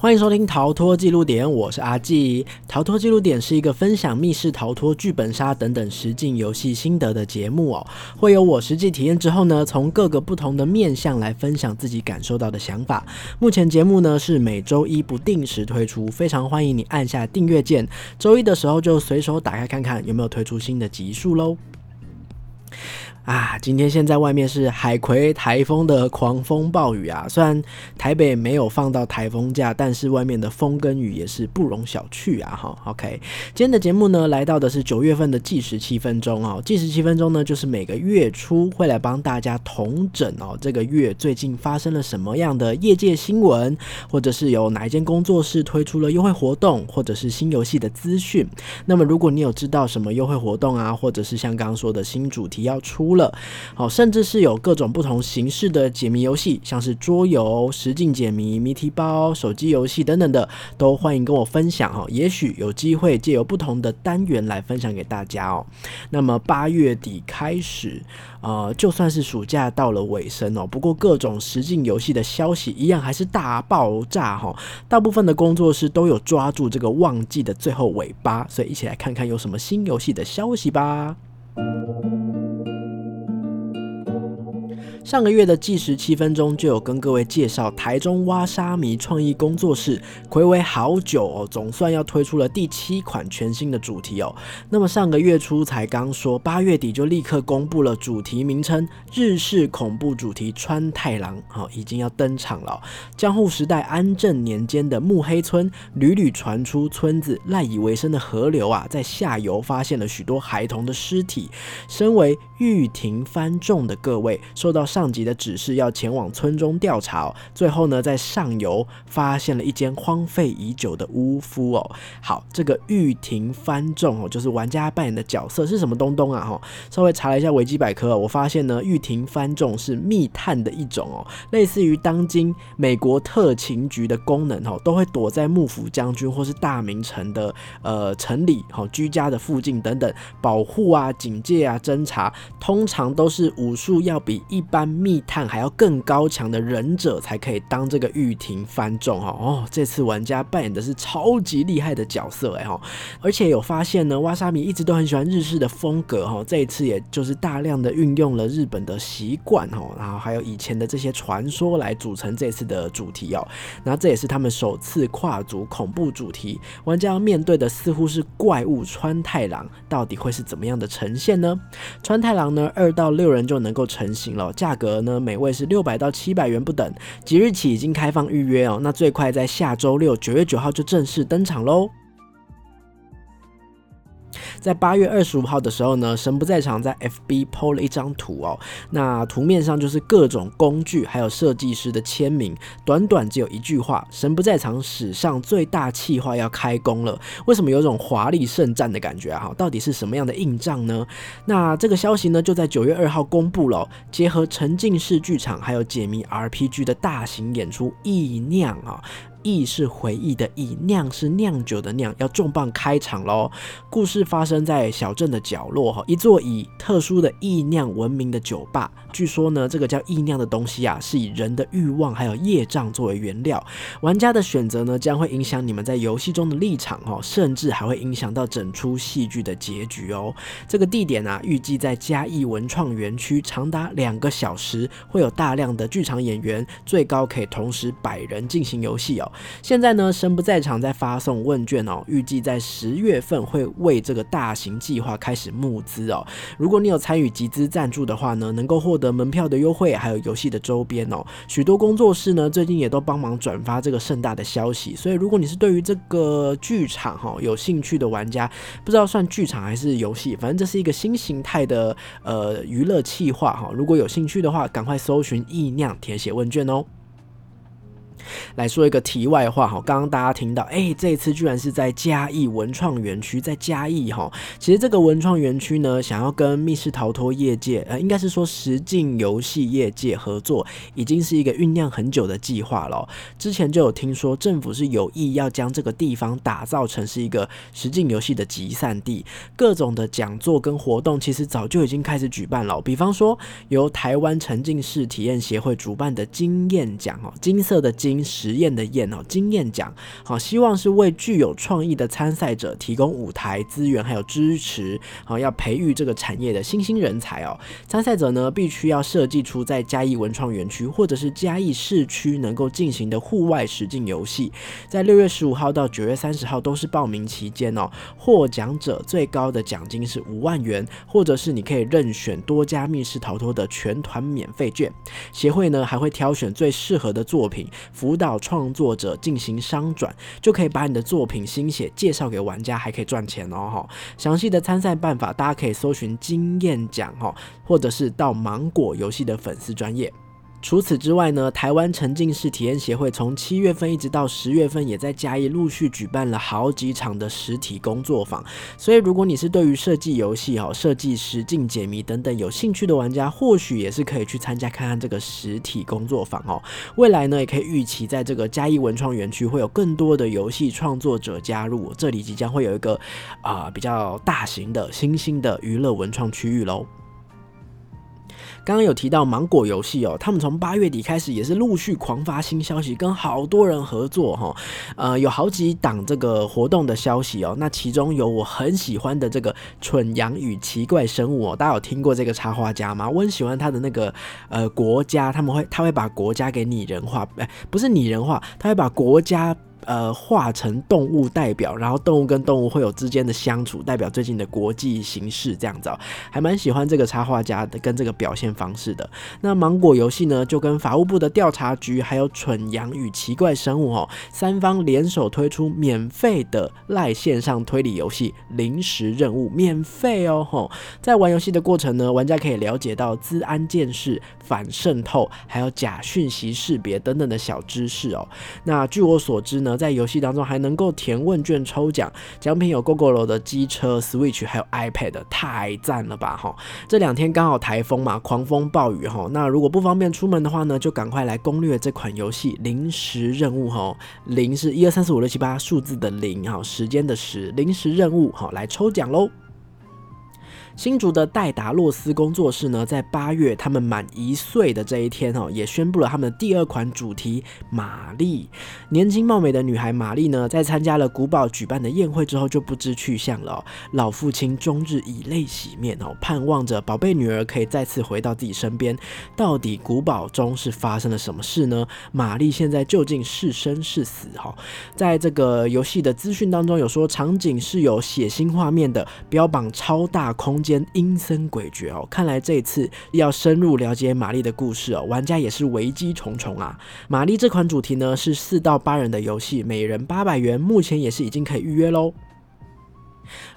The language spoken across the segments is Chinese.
欢迎收听《逃脱记录点》，我是阿纪。逃脱记录点是一个分享密室逃脱、剧本杀等等实境游戏心得的节目哦。会有我实际体验之后呢，从各个不同的面向来分享自己感受到的想法。目前节目呢是每周一不定时推出，非常欢迎你按下订阅键，周一的时候就随手打开看看有没有推出新的集数喽。啊，今天现在外面是海葵台风的狂风暴雨啊！虽然台北没有放到台风假，但是外面的风跟雨也是不容小觑啊！哈，OK，今天的节目呢，来到的是九月份的计时七分钟哦。计时七分钟呢，就是每个月初会来帮大家统整哦，这个月最近发生了什么样的业界新闻，或者是有哪一间工作室推出了优惠活动，或者是新游戏的资讯。那么，如果你有知道什么优惠活动啊，或者是像刚刚说的新主题要出。了，好，甚至是有各种不同形式的解谜游戏，像是桌游、实境解谜、谜题包、手机游戏等等的，都欢迎跟我分享哈。也许有机会借由不同的单元来分享给大家哦。那么八月底开始，呃，就算是暑假到了尾声哦，不过各种实境游戏的消息一样还是大爆炸哈。大部分的工作室都有抓住这个旺季的最后尾巴，所以一起来看看有什么新游戏的消息吧。上个月的计时七分钟就有跟各位介绍台中挖沙迷创意工作室，暌违好久哦，总算要推出了第七款全新的主题哦。那么上个月初才刚说，八月底就立刻公布了主题名称，日式恐怖主题川太郎，好已经要登场了。江户时代安政年间的木黑村，屡屡传出村子赖以为生的河流啊，在下游发现了许多孩童的尸体。身为玉庭番众的各位，受到上上级的指示要前往村中调查，哦最后呢，在上游发现了一间荒废已久的屋夫哦。好，这个玉庭番众哦，就是玩家扮演的角色是什么东东啊？哈，稍微查了一下维基百科，我发现呢，玉庭番众是密探的一种哦，类似于当今美国特勤局的功能哦，都会躲在幕府将军或是大名城的呃城里哦居家的附近等等，保护啊、警戒啊、侦查，通常都是武术要比一般。密探还要更高强的忍者才可以当这个玉庭番众哈哦，这次玩家扮演的是超级厉害的角色哎哈，而且有发现呢，瓦沙米一直都很喜欢日式的风格哈，这一次也就是大量的运用了日本的习惯哈，然后还有以前的这些传说来组成这次的主题哦，那这也是他们首次跨足恐怖主题，玩家要面对的似乎是怪物川太郎，到底会是怎么样的呈现呢？川太郎呢，二到六人就能够成型了，价。价格呢，每位是六百到七百元不等，即日起已经开放预约哦，那最快在下周六九月九号就正式登场喽。在八月二十五号的时候呢，神不在场在 FB 抛了一张图哦，那图面上就是各种工具还有设计师的签名，短短只有一句话：神不在场史上最大气化要开工了。为什么有种华丽圣战的感觉啊？哈，到底是什么样的硬仗呢？那这个消息呢，就在九月二号公布了，结合沉浸式剧场还有解谜 RPG 的大型演出意酿啊。忆是回忆的忆，酿是酿酒的酿，要重磅开场喽！故事发生在小镇的角落哈，一座以特殊的意酿闻名的酒吧。据说呢，这个叫意酿的东西啊，是以人的欲望还有业障作为原料。玩家的选择呢，将会影响你们在游戏中的立场哦，甚至还会影响到整出戏剧的结局哦。这个地点啊，预计在嘉义文创园区，长达两个小时，会有大量的剧场演员，最高可以同时百人进行游戏哦。现在呢，神不在场在发送问卷哦，预计在十月份会为这个大型计划开始募资哦。如果你有参与集资赞助的话呢，能够获得门票的优惠，还有游戏的周边哦。许多工作室呢，最近也都帮忙转发这个盛大的消息。所以，如果你是对于这个剧场哈有兴趣的玩家，不知道算剧场还是游戏，反正这是一个新形态的呃娱乐企划哈。如果有兴趣的话，赶快搜寻意酿填写问卷哦。来说一个题外话哈，刚刚大家听到，哎，这一次居然是在嘉义文创园区，在嘉义哈。其实这个文创园区呢，想要跟密室逃脱业界，呃，应该是说实境游戏业界合作，已经是一个酝酿很久的计划了。之前就有听说，政府是有意要将这个地方打造成是一个实境游戏的集散地，各种的讲座跟活动，其实早就已经开始举办了。比方说，由台湾沉浸式体验协会主办的经验奖哦，金色的金。经实验的验哦，经验奖，好，希望是为具有创意的参赛者提供舞台资源还有支持，好，要培育这个产业的新兴人才哦。参赛者呢，必须要设计出在嘉义文创园区或者是嘉义市区能够进行的户外实境游戏，在六月十五号到九月三十号都是报名期间哦。获奖者最高的奖金是五万元，或者是你可以任选多家密室逃脱的全团免费券。协会呢还会挑选最适合的作品，辅导创作者进行商转，就可以把你的作品心血介绍给玩家，还可以赚钱哦哈。详细的参赛办法，大家可以搜寻经验奖哈，或者是到芒果游戏的粉丝专业。除此之外呢，台湾沉浸式体验协会从七月份一直到十月份，也在嘉义陆续举办了好几场的实体工作坊。所以，如果你是对于设计游戏、哈设计实境解谜等等有兴趣的玩家，或许也是可以去参加看看这个实体工作坊哦。未来呢，也可以预期在这个嘉义文创园区会有更多的游戏创作者加入，这里即将会有一个啊比较大型的新兴的娱乐文创区域喽。刚刚有提到芒果游戏哦，他们从八月底开始也是陆续狂发新消息，跟好多人合作哈，呃，有好几档这个活动的消息哦。那其中有我很喜欢的这个蠢羊与奇怪生物哦，大家有听过这个插画家吗？我很喜欢他的那个呃国家，他们会他会把国家给拟人化，哎，不是拟人化，他会把国家。呃，化成动物代表，然后动物跟动物会有之间的相处，代表最近的国际形势这样子，还蛮喜欢这个插画家的跟这个表现方式的。那芒果游戏呢，就跟法务部的调查局还有蠢羊与奇怪生物哦，三方联手推出免费的赖线上推理游戏临时任务，免费哦吼。在玩游戏的过程呢，玩家可以了解到资安建设、反渗透，还有假讯息识别等等的小知识哦。那据我所知呢。在游戏当中还能够填问卷抽奖，奖品有 GoGo 的机车、Switch 还有 iPad，太赞了吧哈！这两天刚好台风嘛，狂风暴雨哈，那如果不方便出门的话呢，就赶快来攻略这款游戏临时任务哈。零是一二三四五六七八数字的零哈，时间的时，临时任务哈，来抽奖喽！新竹的戴达洛斯工作室呢，在八月他们满一岁的这一天哦，也宣布了他们的第二款主题玛丽。年轻貌美的女孩玛丽呢，在参加了古堡举办的宴会之后就不知去向了。老父亲终日以泪洗面哦，盼望着宝贝女儿可以再次回到自己身边。到底古堡中是发生了什么事呢？玛丽现在究竟是生是死？哈，在这个游戏的资讯当中有说，场景是有血腥画面的，标榜超大空。间阴森诡谲哦，看来这次要深入了解玛丽的故事哦，玩家也是危机重重啊。玛丽这款主题呢是四到八人的游戏，每人八百元，目前也是已经可以预约喽。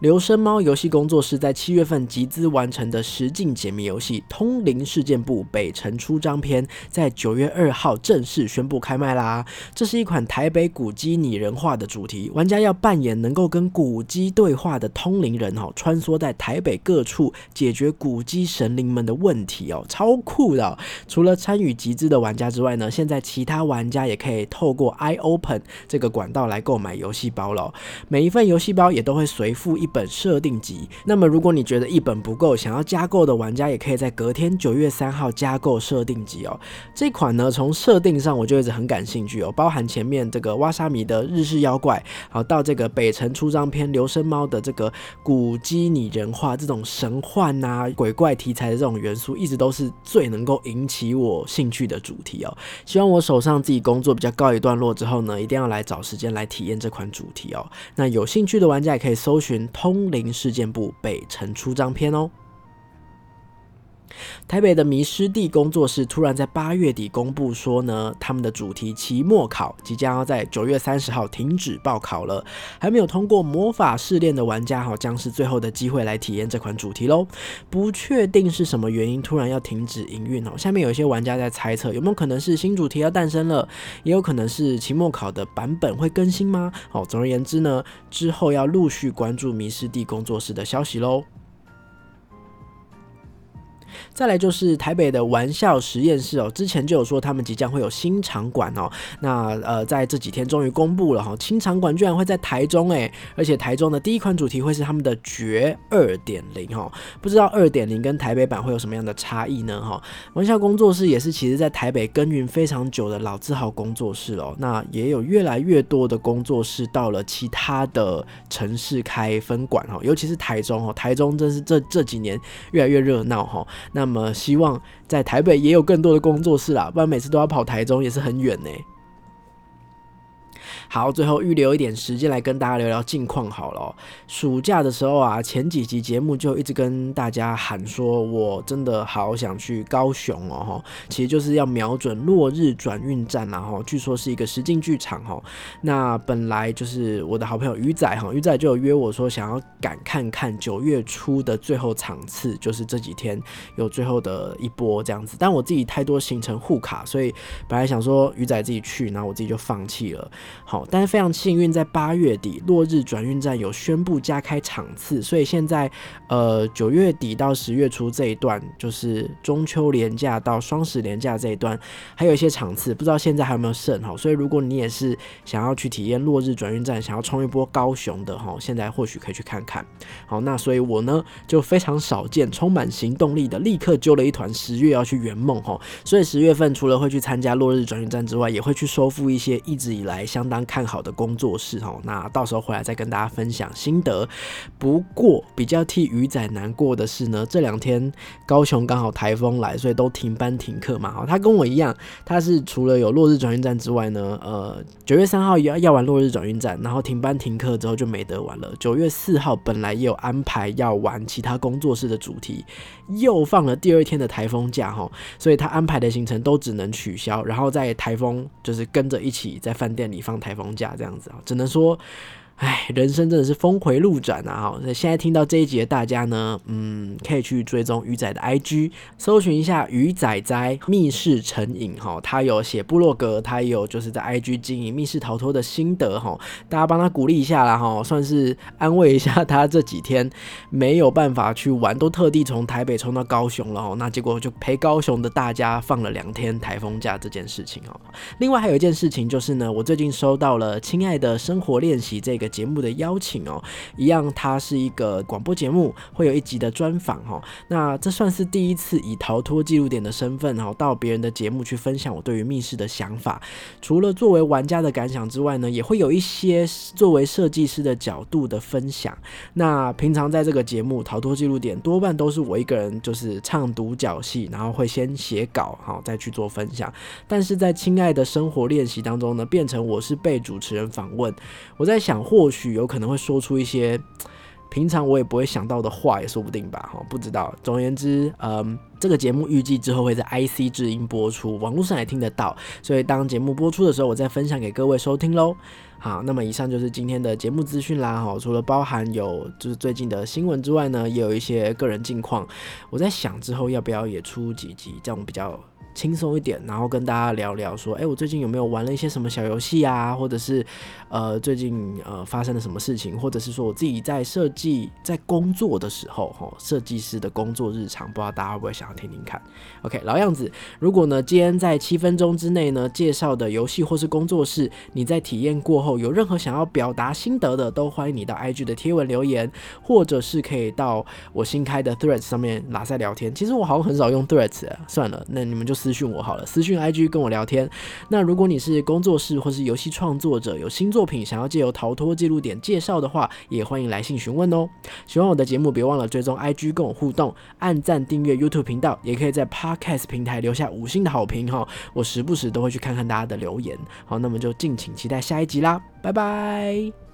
留声猫游戏工作室在七月份集资完成的实境解谜游戏《通灵事件簿北城出张篇》在九月二号正式宣布开卖啦！这是一款台北古迹拟人化的主题，玩家要扮演能够跟古迹对话的通灵人哦，穿梭在台北各处解决古迹神灵们的问题哦，超酷的！除了参与集资的玩家之外呢，现在其他玩家也可以透过 iOpen 这个管道来购买游戏包了，每一份游戏包也都会随。附一本设定集，那么如果你觉得一本不够，想要加购的玩家也可以在隔天九月三号加购设定集哦。这款呢，从设定上我就一直很感兴趣哦，包含前面这个挖沙米的日式妖怪，好到这个北城出张篇留声猫的这个古基拟人化这种神幻啊鬼怪题材的这种元素，一直都是最能够引起我兴趣的主题哦。希望我手上自己工作比较告一段落之后呢，一定要来找时间来体验这款主题哦。那有兴趣的玩家也可以搜寻。通灵事件簿北城出张篇哦。台北的迷失地工作室突然在八月底公布说呢，他们的主题期末考即将要在九月三十号停止报考了。还没有通过魔法试炼的玩家哈，将是最后的机会来体验这款主题喽。不确定是什么原因突然要停止营运哦。下面有一些玩家在猜测，有没有可能是新主题要诞生了，也有可能是期末考的版本会更新吗？哦，总而言之呢，之后要陆续关注迷失地工作室的消息喽。再来就是台北的玩笑实验室哦，之前就有说他们即将会有新场馆哦，那呃在这几天终于公布了哈，新场馆居然会在台中哎，而且台中的第一款主题会是他们的绝二点零哈，不知道二点零跟台北版会有什么样的差异呢哈？玩笑工作室也是其实在台北耕耘非常久的老字号工作室哦，那也有越来越多的工作室到了其他的城市开分馆哈，尤其是台中哦，台中真是这这几年越来越热闹哈。那么希望在台北也有更多的工作室啦，不然每次都要跑台中也是很远呢。好，最后预留一点时间来跟大家聊聊近况好了。暑假的时候啊，前几集节目就一直跟大家喊说，我真的好想去高雄哦，哈，其实就是要瞄准落日转运站然后据说是一个实境剧场哈。那本来就是我的好朋友鱼仔哈，鱼仔就有约我说想要赶看看九月初的最后场次，就是这几天有最后的一波这样子。但我自己太多行程护卡，所以本来想说鱼仔自己去，然后我自己就放弃了。好。但是非常幸运，在八月底落日转运站有宣布加开场次，所以现在呃九月底到十月初这一段，就是中秋连假到双十连假这一段，还有一些场次，不知道现在还有没有剩哈。所以如果你也是想要去体验落日转运站，想要冲一波高雄的哈，现在或许可以去看看。好，那所以我呢就非常少见，充满行动力的，立刻揪了一团十月要去圆梦哈。所以十月份除了会去参加落日转运站之外，也会去收复一些一直以来相当。看好的工作室哈，那到时候回来再跟大家分享心得。不过比较替鱼仔难过的是呢，这两天高雄刚好台风来，所以都停班停课嘛。哈，他跟我一样，他是除了有落日转运站之外呢，呃，九月三号要要玩落日转运站，然后停班停课之后就没得玩了。九月四号本来也有安排要玩其他工作室的主题，又放了第二天的台风假哈，所以他安排的行程都只能取消，然后在台风就是跟着一起在饭店里放台台风。假这样子啊，只能说。唉，人生真的是峰回路转啊！哈，那现在听到这一集的大家呢，嗯，可以去追踪鱼仔的 IG，搜寻一下鱼仔仔密室成瘾哈，他有写部落格，他有就是在 IG 经营密室逃脱的心得哈，大家帮他鼓励一下啦哈，算是安慰一下他这几天没有办法去玩，都特地从台北冲到高雄了哈，那结果就陪高雄的大家放了两天台风假这件事情哦。另外还有一件事情就是呢，我最近收到了《亲爱的生活练习》这个。节目的邀请哦，一样，它是一个广播节目，会有一集的专访哈。那这算是第一次以逃脱记录点的身份哈，到别人的节目去分享我对于密室的想法。除了作为玩家的感想之外呢，也会有一些作为设计师的角度的分享。那平常在这个节目逃脱记录点，多半都是我一个人就是唱独角戏，然后会先写稿哈，再去做分享。但是在亲爱的生活练习当中呢，变成我是被主持人访问。我在想或。或许有可能会说出一些平常我也不会想到的话，也说不定吧，哈，不知道。总而言之，嗯，这个节目预计之后会在 IC 智音播出，网络上也听得到，所以当节目播出的时候，我再分享给各位收听喽。好，那么以上就是今天的节目资讯啦，哈，除了包含有就是最近的新闻之外呢，也有一些个人近况。我在想之后要不要也出几集，这样比较。轻松一点，然后跟大家聊聊说，哎，我最近有没有玩了一些什么小游戏啊？或者是，呃，最近呃发生了什么事情？或者是说我自己在设计、在工作的时候，哈，设计师的工作日常，不知道大家会不会想要听听看？OK，老样子，如果呢，今天在七分钟之内呢介绍的游戏或是工作室，你在体验过后有任何想要表达心得的，都欢迎你到 IG 的贴文留言，或者是可以到我新开的 Threads 上面拉塞聊天。其实我好像很少用 Threads，算了，那你们就。私讯我好了，私讯 IG 跟我聊天。那如果你是工作室或是游戏创作者，有新作品想要借由逃脱记录点介绍的话，也欢迎来信询问哦。喜欢我的节目，别忘了追踪 IG 跟我互动，按赞订阅 YouTube 频道，也可以在 Podcast 平台留下五星的好评哈。我时不时都会去看看大家的留言。好，那么就敬请期待下一集啦，拜拜。